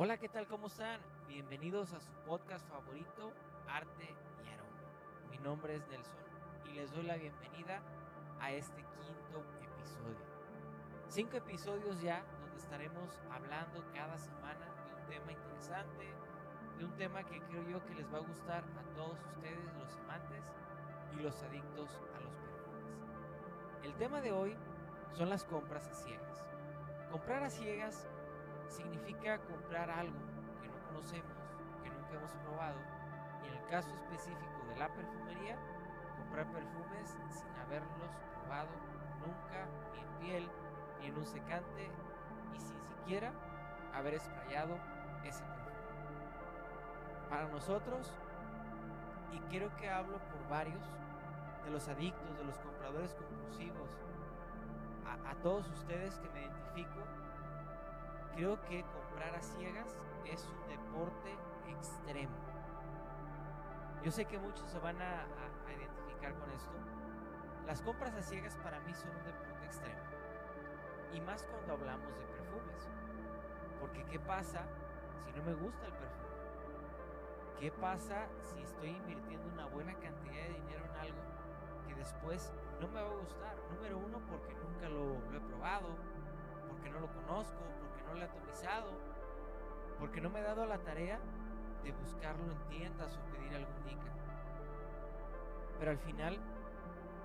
Hola, ¿qué tal? ¿Cómo están? Bienvenidos a su podcast favorito, Arte y Aroma. Mi nombre es Nelson y les doy la bienvenida a este quinto episodio. Cinco episodios ya donde estaremos hablando cada semana de un tema interesante, de un tema que creo yo que les va a gustar a todos ustedes, los amantes y los adictos a los perfumes. El tema de hoy son las compras a ciegas. Comprar a ciegas significa comprar algo que no conocemos, que nunca hemos probado, y en el caso específico de la perfumería, comprar perfumes sin haberlos probado nunca, ni en piel, ni en un secante, y sin siquiera haber esprayado ese perfume. Para nosotros, y creo que hablo por varios, de los adictos, de los compradores compulsivos, a, a todos ustedes que me identifico, Creo que comprar a ciegas es un deporte extremo. Yo sé que muchos se van a, identificar con esto. Las compras a ciegas para mí son un deporte extremo. Y más cuando hablamos de perfumes. Porque ¿qué pasa si no me gusta el perfume? ¿Qué pasa si estoy invirtiendo una buena cantidad de dinero en algo que después no me va a gustar? Número uno, porque nunca lo, he probado porque no lo conozco, no lo he atomizado, porque no me he dado la tarea de buscarlo en tiendas o pedir algún dica. Pero al final,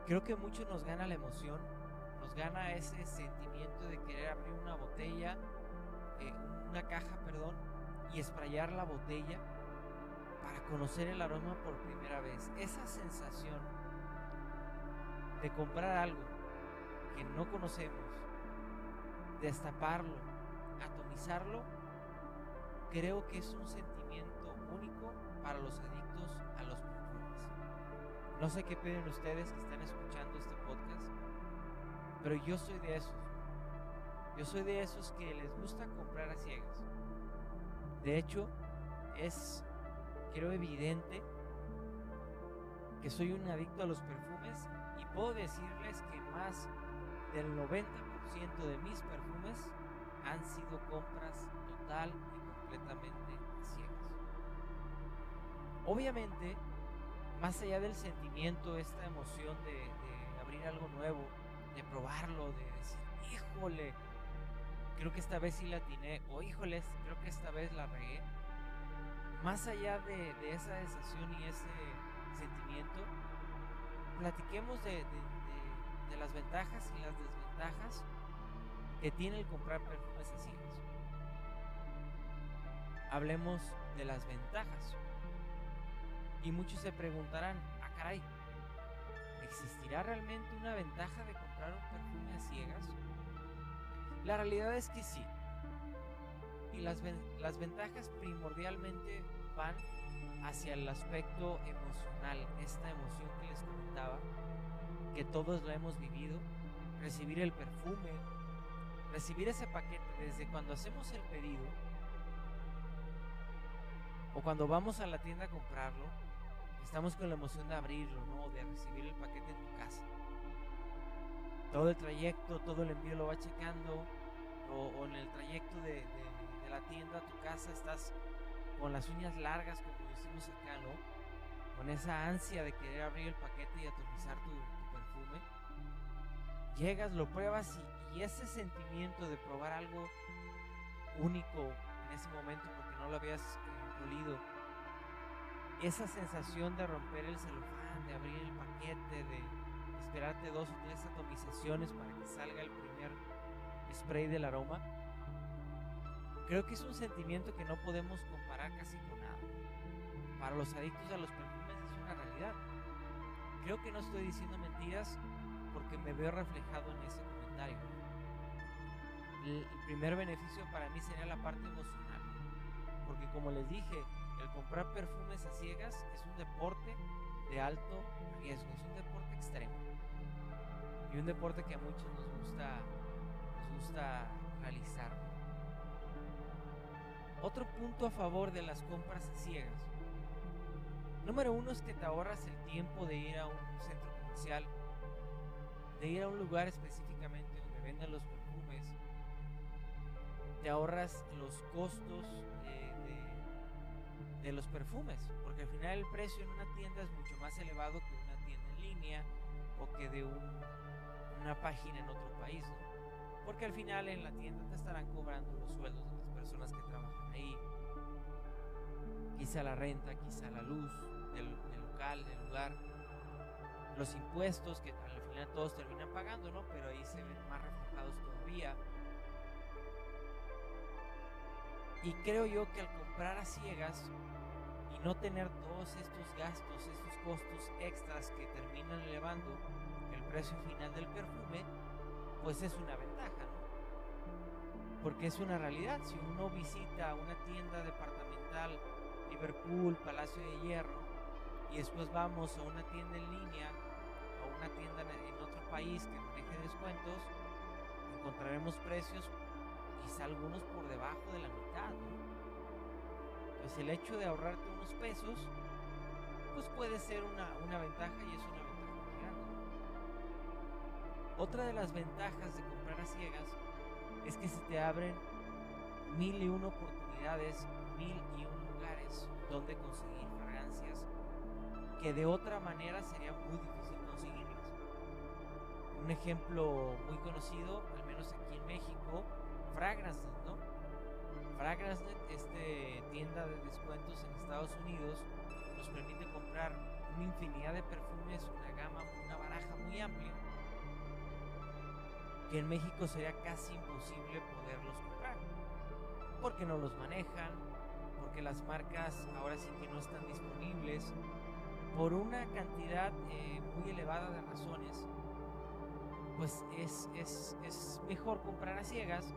creo que mucho nos gana la emoción, nos gana ese sentimiento de querer abrir una botella, eh, una caja, perdón, y esprayar la botella para conocer el aroma por primera vez. Esa sensación de comprar algo que no conocemos, destaparlo, creo que es un sentimiento único para los adictos a los perfumes. No sé qué piden ustedes que están escuchando este podcast, pero yo soy de esos. Yo soy de esos que les gusta comprar a ciegas. De hecho, es, creo, evidente que soy un adicto a los perfumes y puedo decirles que más del 90% de mis perfumes han sido compras total y completamente ciegas. Obviamente, más allá del sentimiento, esta emoción de, abrir algo nuevo, de probarlo, de decir, híjole, creo que esta vez sí la atiné, o híjoles, creo que esta vez la regué. Más allá de, esa sensación y ese sentimiento, platiquemos de de las ventajas y las desventajas que tiene el comprar perfumes así. Hablemos de las ventajas. Y muchos se preguntarán, ah caray, ¿existirá realmente una ventaja de comprar un perfume a ciegas? La realidad es que sí. Y las, las ventajas primordialmente van hacia el aspecto emocional, esta emoción que les comentaba, que todos lo hemos vivido, recibir el perfume, recibir ese paquete desde cuando hacemos el pedido o cuando vamos a la tienda a comprarlo, estamos con la emoción de abrirlo, ¿no? De recibir el paquete en tu casa. Todo el trayecto, todo el envío lo va checando, o, en el trayecto de, la tienda a tu casa estás con las uñas largas, como decimos acá, ¿no? Con esa ansia de querer abrir el paquete y atomizar tu, perfume, llegas, lo pruebas y, ese sentimiento de probar algo único en ese momento porque no lo habías eh, olido, esa sensación de romper el celofán, de abrir el paquete, de esperarte dos o tres atomizaciones para que salga el primer spray del aroma, creo que es un sentimiento que no podemos comparar casi con nada. Para los adictos a los perfumes es una realidad Creo que no estoy diciendo mentiras porque me veo reflejado en ese comentario. El, primer beneficio para mí sería la parte emocional. Porque como les dije, el comprar perfumes a ciegas es un deporte de alto riesgo, es un deporte extremo. Y un deporte que a muchos nos gusta, nos gusta realizar. Otro punto a favor de las compras a ciegas Número uno es que te ahorras el tiempo de ir a un centro comercial, de ir a un lugar específicamente donde venden los perfumes, te ahorras los costos de, los perfumes, porque al final el precio en una tienda es mucho más elevado que una tienda en línea o que de una página en otro país, porque al final en la tienda te estarán cobrando los sueldos de las personas que trabajan ahí, quizá la renta, quizá la luz del, local, del lugar, los impuestos que al final todos terminan pagando, ¿no? Pero ahí se ven más reflejados todavía Y creo yo que al comprar a ciegas y no tener todos estos gastos, estos costos extras que terminan elevando el precio final del perfume, pues es una ventaja, ¿no? Porque es una realidad. Si uno visita una tienda departamental, Liverpool, Palacio de Hierro, y después vamos a una tienda en línea o una tienda en otro país que maneje descuentos, encontraremos precios quizá algunos por debajo de la mitad. Pues el hecho de ahorrarte unos pesos, pues puede ser una, ventaja y es una ventaja muy grande. Otra de las ventajas de comprar a ciegas es que se te abren mil y una oportunidades, mil y un lugares donde conseguir fragancias que de otra manera sería muy difícil conseguirlas. Un ejemplo muy conocido, al menos aquí en México, Fragrance, ¿no? Fragrance, este tienda de descuentos en Estados Unidos, nos permite comprar una infinidad de perfumes, una gama, una baraja muy amplia, que en México sería casi imposible poderlos comprar, porque no los manejan, porque las marcas ahora sí que no están disponibles, por una cantidad eh, muy elevada de razones, pues es, es, es mejor comprar a ciegas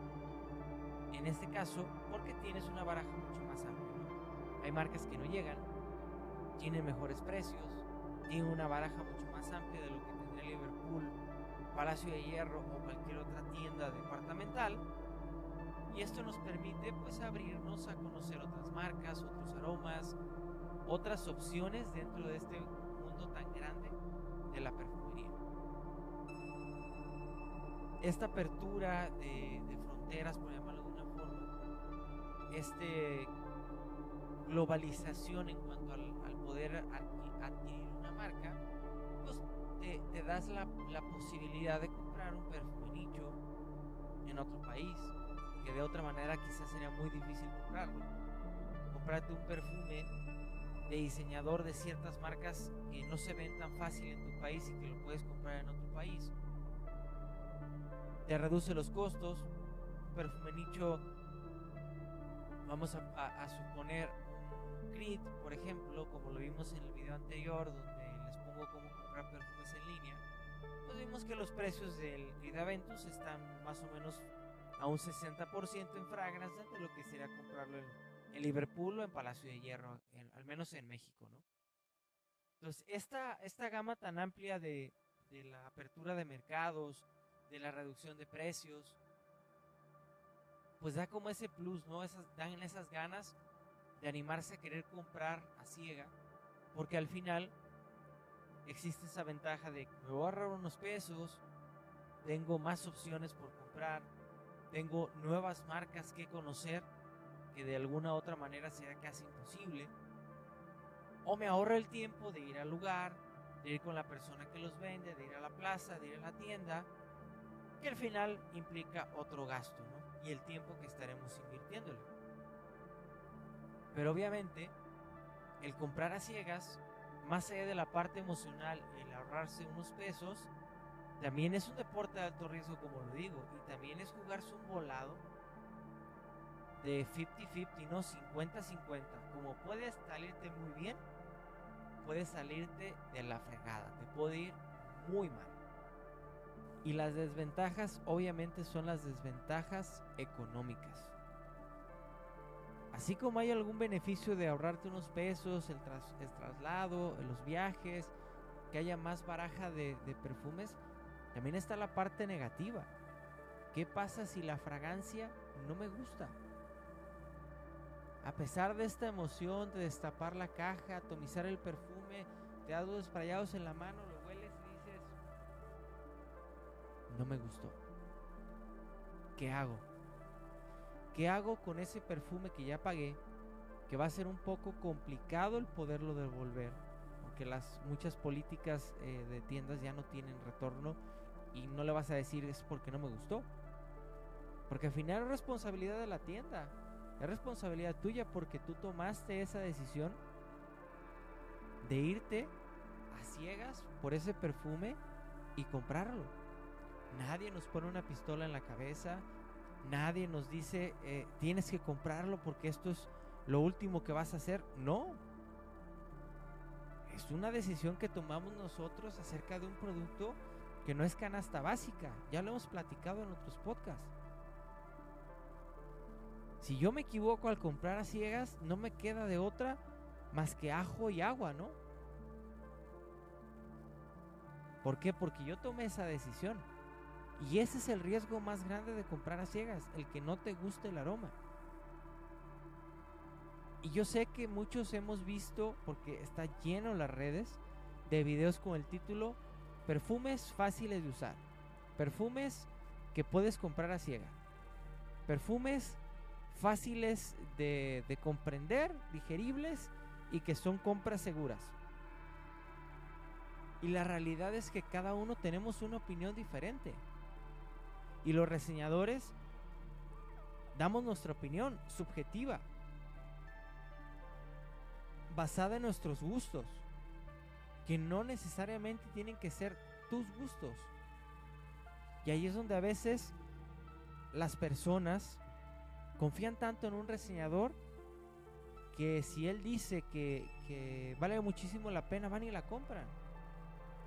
en este caso, porque tienes una baraja mucho más amplia. Hay marcas que no llegan, tienen mejores precios, tienen una baraja mucho más amplia de lo que tendría Liverpool, Palacio de Hierro o cualquier otra tienda departamental. Y esto nos permite pues abrirnos a conocer otras marcas, otros aromas, otras opciones dentro de este mundo tan grande de la perfumería. Esta apertura de, de fronteras, por ejemplo, este globalización en cuanto al, poder adquirir una marca, pues te, das la, posibilidad de comprar un perfume nicho en otro país, que de otra manera quizás sería muy difícil comprarlo. Comprarte un perfume de diseñador de ciertas marcas que no se ven tan fácil en tu país y que lo puedes comprar en otro país. Te reduce los costos. Un perfume nicho vamos a, suponer un Creed, por ejemplo, como lo vimos en el video anterior, donde les pongo cómo comprar perfumes en línea, pues vimos que los precios del Creed Aventus están más o menos a un 60% en fragrances de lo que sería comprarlo en, Liverpool o en Palacio de Hierro, al menos en México, ¿no? Entonces, esta, esta gama tan amplia de, de la apertura de mercados, de la reducción de precios, pues da como ese plus, ¿no? Dan esas ganas de animarse a querer comprar a ciega, porque al final existe esa ventaja de me voy a ahorrar unos pesos, tengo más opciones por comprar, tengo nuevas marcas que conocer que de alguna u otra manera será casi imposible, o me ahorro el tiempo de ir al lugar, de ir con la persona que los vende, de ir a la plaza, de ir a la tienda, que al final implica otro gasto, ¿no? Y el tiempo que estaremos invirtiéndole. Pero obviamente, el comprar a ciegas, más allá de la parte emocional, el ahorrarse unos pesos, también es un deporte de alto riesgo, como lo digo, y también es jugarse un volado de 50-50, no 50-50. Como puedes salirte muy bien, puedes salirte de la fregada, te puede ir muy mal. Y las desventajas obviamente son las desventajas económicas. Así como hay algún beneficio de ahorrarte unos pesos, el, traslado, los viajes, que haya más baraja de, perfumes, también está la parte negativa. ¿Qué pasa si la fragancia no me gusta? A pesar de esta emoción de destapar la caja, atomizar el perfume, te das dos en la mano, no me gustó. ¿Qué hago? ¿qué hago con ese perfume que ya pagué? Que va a ser un poco complicado el poderlo devolver, porque las muchas políticas eh, de tiendas ya no tienen retorno y no le vas a decir es porque no me gustó. Porque al final es responsabilidad de la tienda, es responsabilidad tuya porque tú tomaste esa decisión de irte a ciegas por ese perfume y comprarlo. Nadie nos pone una pistola en la cabeza, nadie nos dice eh, tienes que comprarlo porque esto es lo último que vas a hacer. No. Es una decisión que tomamos nosotros acerca de un producto que no es canasta básica. Ya lo hemos platicado en otros podcasts. Si yo me equivoco al comprar a ciegas, no me queda de otra más que ajo y agua, ¿no? ¿Por qué? Porque yo tomé esa decisión. Y ese es el riesgo más grande de comprar a ciegas, el que no te guste el aroma. Y yo sé que muchos hemos visto, porque está lleno las redes, de videos con el título Perfumes fáciles de usar. Perfumes que puedes comprar a ciega. Perfumes fáciles de, de comprender, digeribles y que son compras seguras. Y la realidad es que cada uno tenemos una opinión diferente. Y los reseñadores damos nuestra opinión subjetiva, basada en nuestros gustos, que no necesariamente tienen que ser tus gustos. Y ahí es donde a veces las personas confían tanto en un reseñador que si él dice que, vale muchísimo la pena, van y la compran.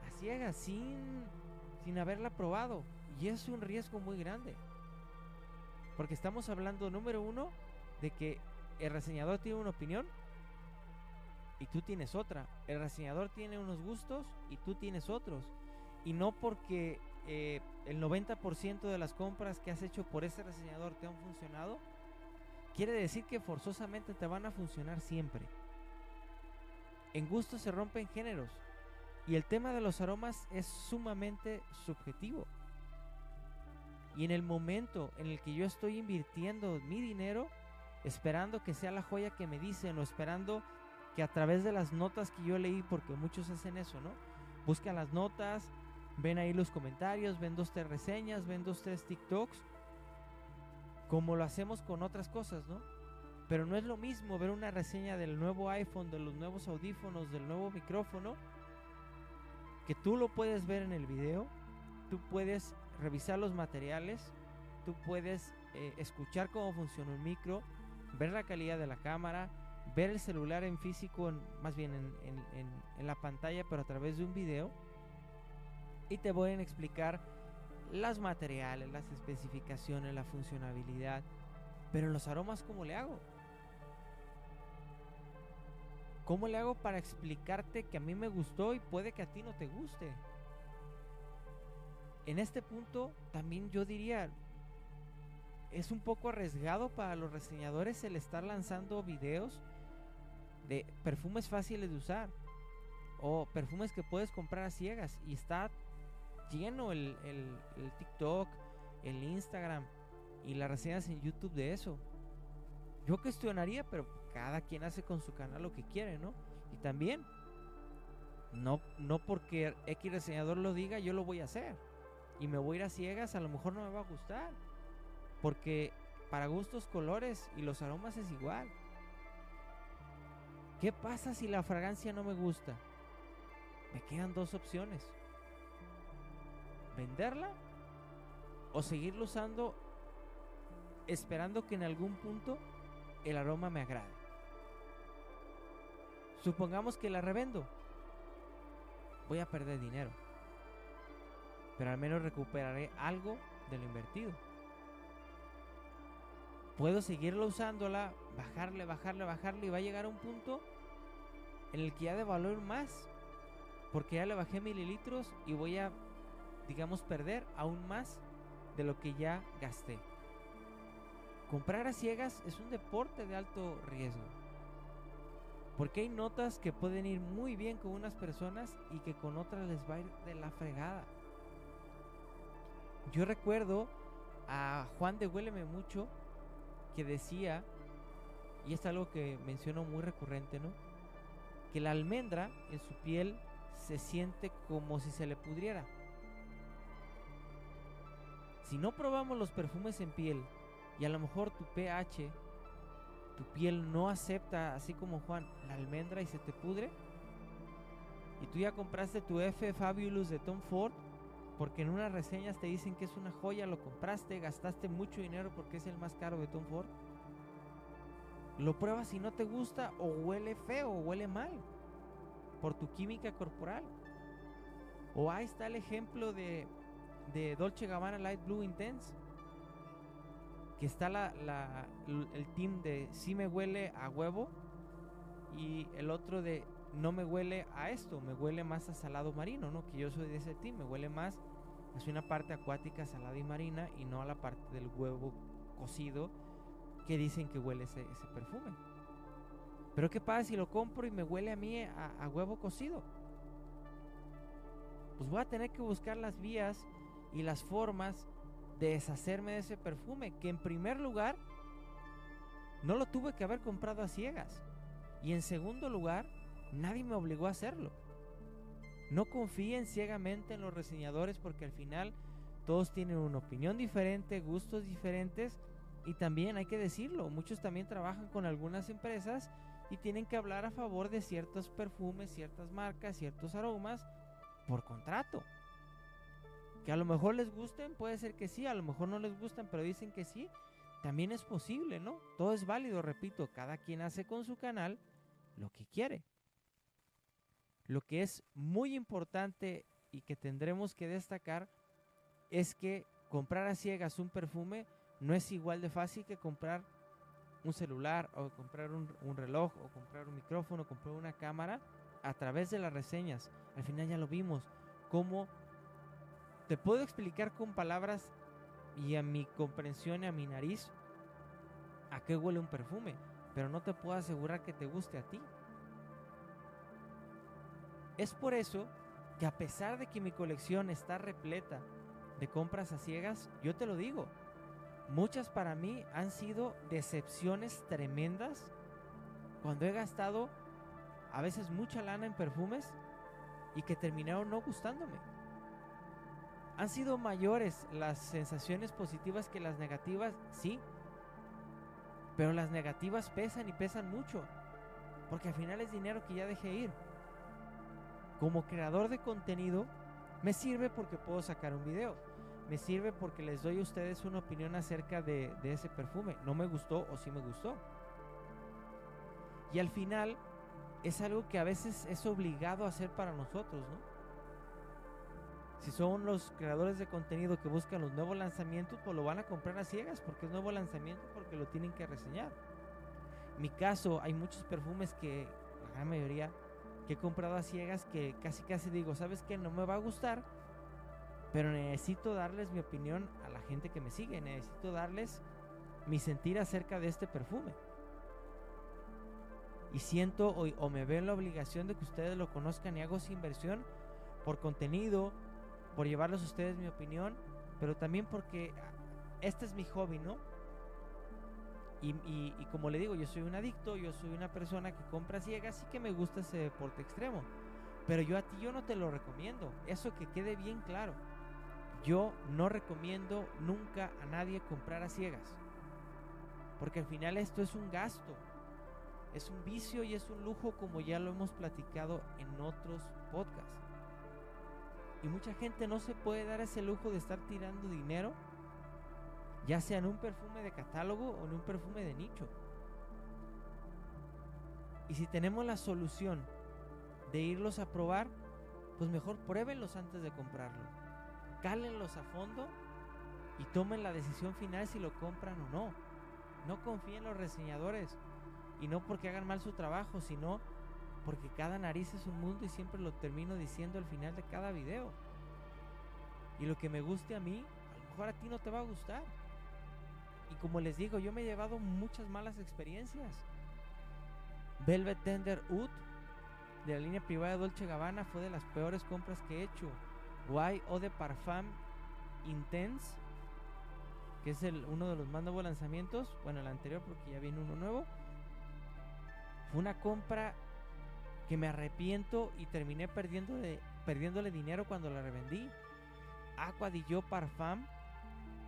A ciegas, sin, sin haberla probado. Y es un riesgo muy grande. Porque estamos hablando, número uno, de que el reseñador tiene una opinión y tú tienes otra. El reseñador tiene unos gustos y tú tienes otros. Y no porque eh, el 90% de las compras que has hecho por ese reseñador te han funcionado, quiere decir que forzosamente te van a funcionar siempre. En gustos se rompen géneros. Y el tema de los aromas es sumamente subjetivo. Y en el momento en el que yo estoy invirtiendo mi dinero, esperando que sea la joya que me dicen o esperando que a través de las notas que yo leí, porque muchos hacen eso, ¿no? Buscan las notas, ven ahí los comentarios, ven dos, tres reseñas, ven dos, tres TikToks, como lo hacemos con otras cosas, ¿no? Pero no es lo mismo ver una reseña del nuevo iPhone, de los nuevos audífonos, del nuevo micrófono, que tú lo puedes ver en el video, tú puedes revisar los materiales, tú puedes eh, escuchar cómo funciona un micro, ver la calidad de la cámara, ver el celular en físico, más bien en, la pantalla, pero a través de un video. Y te voy a explicar las materiales, las especificaciones, la funcionabilidad. Pero los aromas, ¿cómo le hago? ¿Cómo le hago para explicarte que a mí me gustó y puede que a ti no te guste? En este punto también yo diría, es un poco arriesgado para los reseñadores el estar lanzando videos de perfumes fáciles de usar o perfumes que puedes comprar a ciegas y está lleno el, el TikTok, el Instagram y las reseñas en YouTube de eso. Yo cuestionaría, pero cada quien hace con su canal lo que quiere, ¿no? Y también, no, no porque X reseñador lo diga, yo lo voy a hacer y me voy a ir a ciegas, a lo mejor no me va a gustar. Porque para gustos colores y los aromas es igual. ¿Qué pasa si la fragancia no me gusta? Me quedan dos opciones. Venderla o seguirlo usando esperando que en algún punto el aroma me agrade. Supongamos que la revendo. Voy a perder dinero pero al menos recuperaré algo de lo invertido. Puedo seguirlo usándola, bajarle, bajarle, bajarle y va a llegar a un punto en el que ya de valor más, porque ya le bajé mililitros y voy a, digamos, perder aún más de lo que ya gasté. Comprar a ciegas es un deporte de alto riesgo. Porque hay notas que pueden ir muy bien con unas personas y que con otras les va a ir de la fregada. Yo recuerdo a Juan de Huéleme mucho que decía, y es algo que menciono muy recurrente, ¿no? Que la almendra en su piel se siente como si se le pudriera. Si no probamos los perfumes en piel y a lo mejor tu pH, tu piel no acepta, así como Juan, la almendra y se te pudre, y tú ya compraste tu F Fabulous de Tom Ford, porque en unas reseñas te dicen que es una joya, lo compraste, gastaste mucho dinero porque es el más caro de Tom Ford. Lo pruebas y no te gusta o huele feo o huele mal por tu química corporal. O ahí está el ejemplo de, de Dolce Gabbana Light Blue Intense. Que está la, el team de sí me huele a huevo y el otro de no me huele a esto, me huele más a salado marino, ¿no? Que yo soy de ese team, me huele más una parte acuática, salada y marina y no a la parte del huevo cocido que dicen que huele ese, perfume. Pero ¿qué pasa si lo compro y me huele a mí a, huevo cocido? Pues voy a tener que buscar las vías y las formas de deshacerme de ese perfume, que en primer lugar no lo tuve que haber comprado a ciegas. Y en segundo lugar, Nadie me obligó a hacerlo. No confíen ciegamente en los reseñadores porque al final todos tienen una opinión diferente, gustos diferentes y también hay que decirlo, muchos también trabajan con algunas empresas y tienen que hablar a favor de ciertos perfumes, ciertas marcas, ciertos aromas por contrato. Que a lo mejor les gusten, puede ser que sí, a lo mejor no les gustan, pero dicen que sí, también es posible, ¿no? Todo es válido, repito, cada quien hace con su canal lo que quiere. Lo que es muy importante y que tendremos que destacar es que comprar a ciegas un perfume no es igual de fácil que comprar un celular o comprar un, reloj o comprar un micrófono, o comprar una cámara a través de las reseñas. Al final ya lo vimos. Cómo te puedo explicar con palabras y a mi comprensión y a mi nariz a qué huele un perfume, pero no te puedo asegurar que te guste a ti. Es por eso que a pesar de que mi colección está repleta de compras a ciegas, yo te lo digo, muchas para mí han sido decepciones tremendas cuando he gastado a veces mucha lana en perfumes y que terminaron no gustándome. Han sido mayores las sensaciones positivas que las negativas, sí, pero las negativas pesan y pesan mucho, porque al final es dinero que ya dejé ir como creador de contenido, me sirve porque puedo sacar un video. Me sirve porque les doy a ustedes una opinión acerca de, ese perfume. No me gustó o sí me gustó. Y al final es algo que a veces es obligado a hacer para nosotros, ¿no? Si son los creadores de contenido que buscan los nuevos lanzamientos, pues lo van a comprar a ciegas porque es nuevo lanzamiento, porque lo tienen que reseñar. En mi caso, hay muchos perfumes que la gran mayoría que he comprado a ciegas que casi casi digo, ¿sabes qué? No me va a gustar, pero necesito darles mi opinión a la gente que me sigue, necesito darles mi sentir acerca de este perfume. Y siento o, o me veo en la obligación de que ustedes lo conozcan y hago esa inversión por contenido, por llevarles a ustedes mi opinión, pero también porque este es mi hobby, ¿no? Y, como le digo, yo soy un adicto, yo soy una persona que compra ciegas y que me gusta ese deporte extremo. Pero yo a ti yo no te lo recomiendo. Eso que quede bien claro. Yo no recomiendo nunca a nadie comprar a ciegas. Porque al final esto es un gasto. Es un vicio y es un lujo como ya lo hemos platicado en otros podcasts. Y mucha gente no se puede dar ese lujo de estar tirando dinero ya sea en un perfume de catálogo o en un perfume de nicho. Y si tenemos la solución de irlos a probar, pues mejor pruébenlos antes de comprarlo. Cálenlos a fondo y tomen la decisión final si lo compran o no. No confíen en los reseñadores y no porque hagan mal su trabajo, sino porque cada nariz es un mundo y siempre lo termino diciendo al final de cada video. Y lo que me guste a mí, a lo mejor a ti no te va a gustar. Y como les digo, yo me he llevado muchas malas experiencias. Velvet Tender Oud de la línea privada Dolce Gabbana fue de las peores compras que he hecho. Why Eau de Parfum Intense, que es uno de los más nuevos lanzamientos, bueno, el anterior porque ya viene uno nuevo, fue una compra que me arrepiento y terminé perdiendo perdiéndole dinero cuando la revendí. Aqua di Parfum,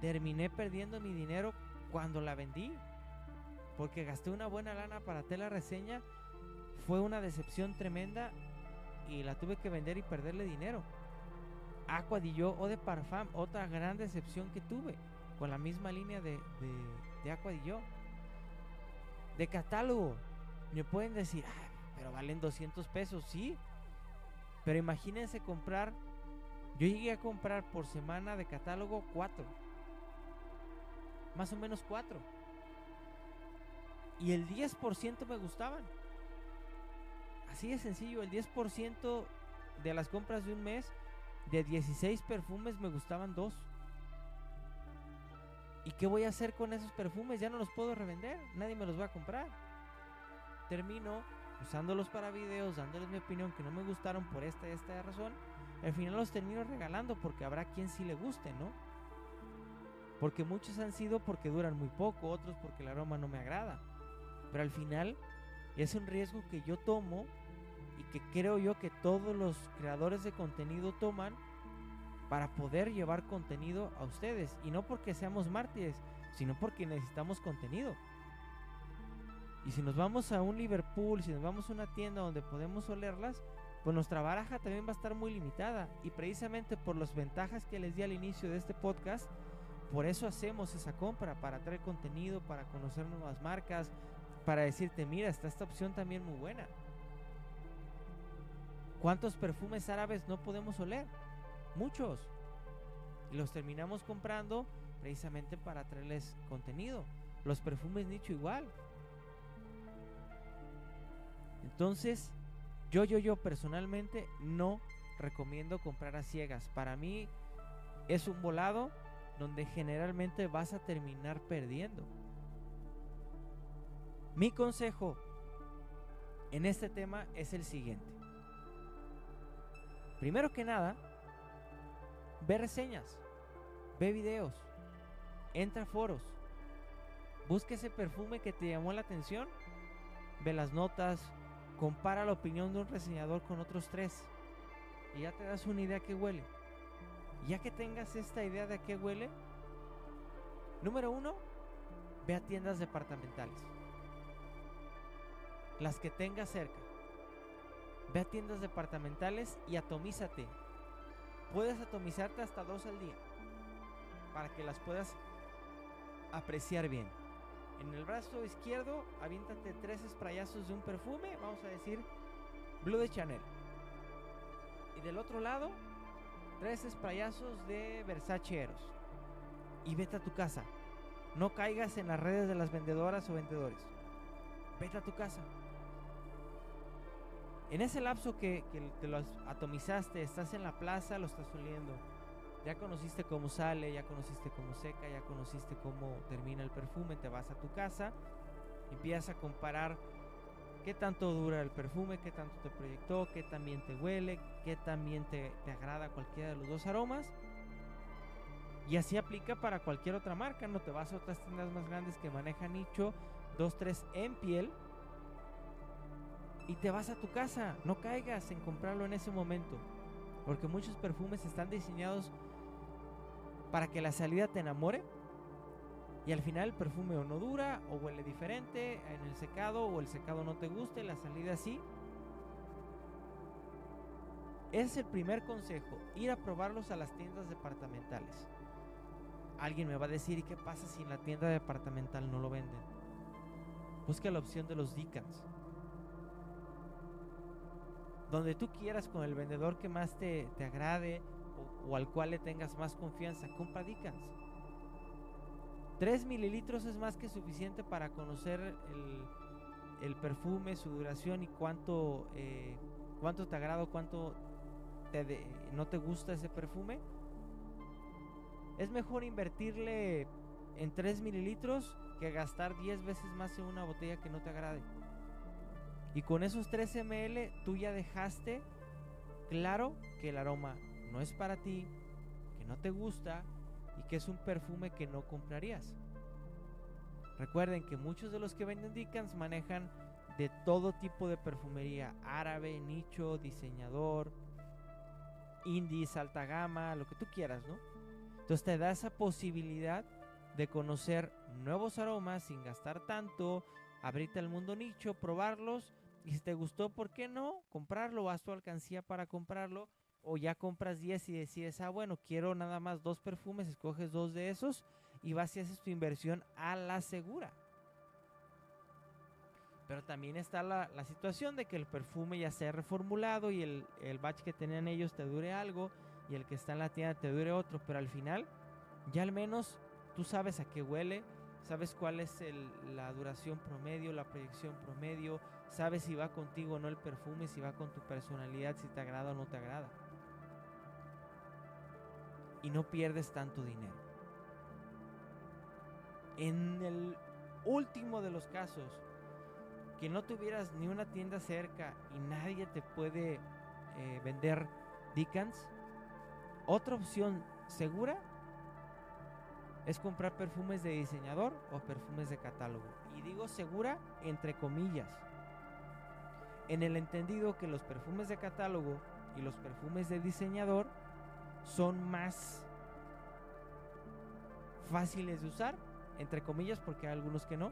terminé perdiendo mi dinero cuando la vendí. Porque gasté una buena lana para hacer la reseña. Fue una decepción tremenda y la tuve que vender y perderle dinero. Aqua di Yo o de Parfum, otra gran decepción que tuve con la misma línea de, de, de. De catálogo, me pueden decir, pero valen 200 pesos, sí. Pero imagínense comprar, yo llegué a comprar por semana de catálogo 4. Más o menos 4. Y el 10% me gustaban. Así de sencillo, el 10% de las compras de un mes, de 16 perfumes me gustaban 2. ¿Y qué voy a hacer con esos perfumes? Ya no los puedo revender, nadie me los va a comprar termino usándolos para videos, dándoles mi opinión que no me gustaron por esta y esta razón, al final los termino regalando porque habrá quien sí le guste, ¿no? Porque muchos han sido porque duran muy poco, otros porque el aroma no me agrada. Pero al final es un riesgo que yo tomo y que creo yo que todos los creadores de contenido toman para poder llevar contenido a ustedes. Y no porque seamos mártires, sino porque necesitamos contenido. Y si nos vamos a un Liverpool, si nos vamos a una tienda donde podemos olerlas, pues nuestra baraja también va a estar muy limitada. Y precisamente por las ventajas que les di al inicio de este podcast, por eso hacemos esa compra, para traer contenido, para conocer nuevas marcas, para decirte, mira, está esta opción también muy buena. ¿Cuántos perfumes árabes no podemos oler? Muchos. Y los terminamos comprando precisamente para traerles contenido. Los perfumes nicho igual. Entonces, yo, yo, yo personalmente no recomiendo comprar a ciegas. Para mí es un volado donde generalmente vas a terminar perdiendo. Mi consejo en este tema es el siguiente. Primero que nada, ve reseñas, ve videos, entra a foros, busca ese perfume que te llamó la atención, ve las notas, Compara la opinión de un reseñador con otros tres y ya te das una idea que huele. Ya que tengas esta idea de qué huele, número uno, ve a tiendas departamentales. Las que tengas cerca. Ve a tiendas departamentales y atomízate. Puedes atomizarte hasta dos al día para que las puedas apreciar bien. En el brazo izquierdo, aviéntate tres sprayazos de un perfume, vamos a decir Blue de Chanel. Y del otro lado, tres sprayazos de Versace Eros. Y vete a tu casa. No caigas en las redes de las vendedoras o vendedores. Vete a tu casa. En ese lapso que, que te lo atomizaste, estás en la plaza, lo estás oliendo ya conociste cómo sale, ya conociste cómo seca, ya conociste cómo termina el perfume, te vas a tu casa, empiezas a comparar qué tanto dura el perfume, qué tanto te proyectó, qué también te huele, qué también te, te agrada cualquiera de los dos aromas. Y así aplica para cualquier otra marca, no te vas a otras tiendas más grandes que manejan nicho, dos, tres en piel. Y te vas a tu casa, no caigas en comprarlo en ese momento. Porque muchos perfumes están diseñados para que la salida te enamore y al final el perfume o no dura o huele diferente en el secado o el secado no te guste, la salida sí. es el primer consejo, ir a probarlos a las tiendas departamentales. Alguien me va a decir, ¿y qué pasa si en la tienda departamental no lo venden? Busca la opción de los Dicans. Donde tú quieras con el vendedor que más te, te agrade o, al cual le tengas más confianza, compra Dicans. 3 mililitros es más que suficiente para conocer el, perfume, su duración y cuánto, eh, cuánto te agrada, cuánto no te gusta ese perfume. Es mejor invertirle en 3 mililitros que gastar 10 veces más en una botella que no te agrade. Y con esos 3 ml tú ya dejaste claro que el aroma no es para ti, que no te gusta y es un perfume que no comprarías. Recuerden que muchos de los que venden Dickens manejan de todo tipo de perfumería, árabe, nicho, diseñador, indies, alta gama, lo que tú quieras, ¿no? Entonces te da esa posibilidad de conocer nuevos aromas sin gastar tanto, abrirte al mundo nicho, probarlos y si te gustó, ¿por qué no? Comprarlo, vas tu alcancía para comprarlo o ya compras 10 y decides, ah, bueno, quiero nada más dos perfumes, escoges dos de esos y vas y haces tu inversión a la segura. Pero también está la, situación de que el perfume ya sea reformulado y el, el batch que tenían ellos te dure algo y el que está en la tienda te dure otro, pero al final ya al menos tú sabes a qué huele, sabes cuál es la duración promedio, la proyección promedio, sabes si va contigo o no el perfume, si va con tu personalidad, si te agrada o no te agrada. Y no pierdes tanto dinero. En el último de los casos, que no tuvieras ni una tienda cerca y nadie te puede eh, vender Dickens, otra opción segura es comprar perfumes de diseñador o perfumes de catálogo. Y digo segura entre comillas. En el entendido que los perfumes de catálogo y los perfumes de diseñador son más fáciles de usar, entre comillas, porque hay algunos que no,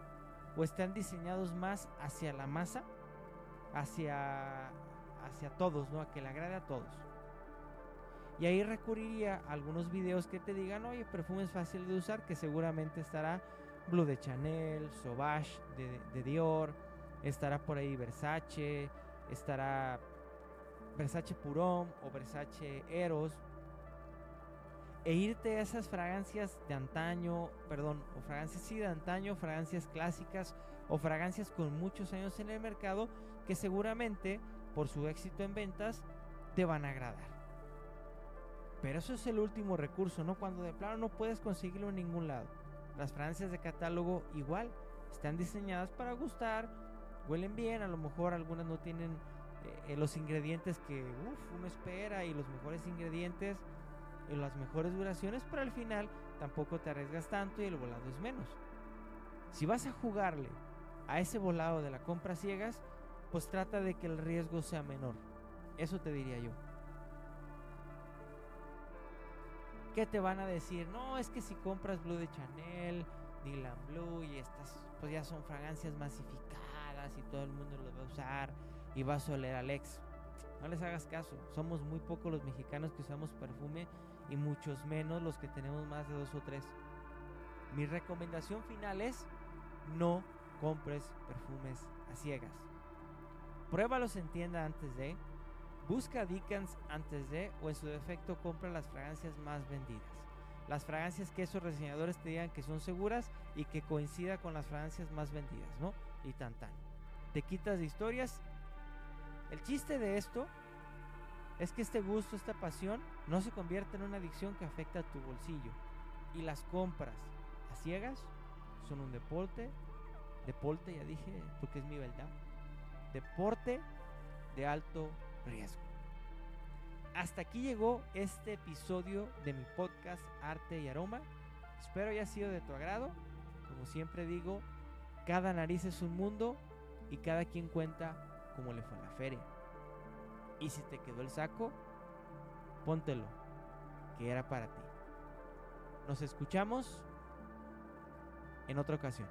o están diseñados más hacia la masa, hacia, hacia todos, ¿no? A que le agrade a todos. Y ahí recurriría a algunos videos que te digan, oye, perfume es fácil de usar, que seguramente estará Blue de Chanel, Sauvage de, Dior, estará por ahí Versace, estará Versace Purón o Versace Eros. E irte a esas fragancias de antaño, perdón, o fragancias sí de antaño, fragancias clásicas o fragancias con muchos años en el mercado que seguramente por su éxito en ventas te van a agradar. Pero eso es el último recurso, ¿no? Cuando de plano no puedes conseguirlo en ningún lado. Las fragancias de catálogo igual están diseñadas para gustar, huelen bien, a lo mejor algunas no tienen eh, los ingredientes que uno espera y los mejores ingredientes y las mejores duraciones, pero al final tampoco te arriesgas tanto y el volado es menos. Si vas a jugarle a ese volado de la compra ciegas, pues trata de que el riesgo sea menor. Eso te diría yo. ¿Qué te van a decir? No, es que si compras Blue de Chanel, Dylan Blue y estas, pues ya son fragancias masificadas y todo el mundo lo va a usar y va a oler Alex. No les hagas caso, somos muy pocos los mexicanos que usamos perfume y muchos menos los que tenemos más de dos o tres. Mi recomendación final es no compres perfumes a ciegas. Pruébalos en tienda antes de Busca Dickens antes de o en su defecto compra las fragancias más vendidas. Las fragancias que esos reseñadores te digan que son seguras y que coincida con las fragancias más vendidas, ¿no? Y tan tan. Te quitas de historias. El chiste de esto es que este gusto, esta pasión, no se convierte en una adicción que afecta a tu bolsillo. Y las compras a ciegas son un deporte, deporte ya dije, porque es mi verdad, deporte de alto riesgo. Hasta aquí llegó este episodio de mi podcast Arte y Aroma. Espero haya sido de tu agrado. Como siempre digo, cada nariz es un mundo y cada quien cuenta como le fue a la feria. Y si te quedó el saco, póntelo, que era para ti. Nos escuchamos en otra ocasión.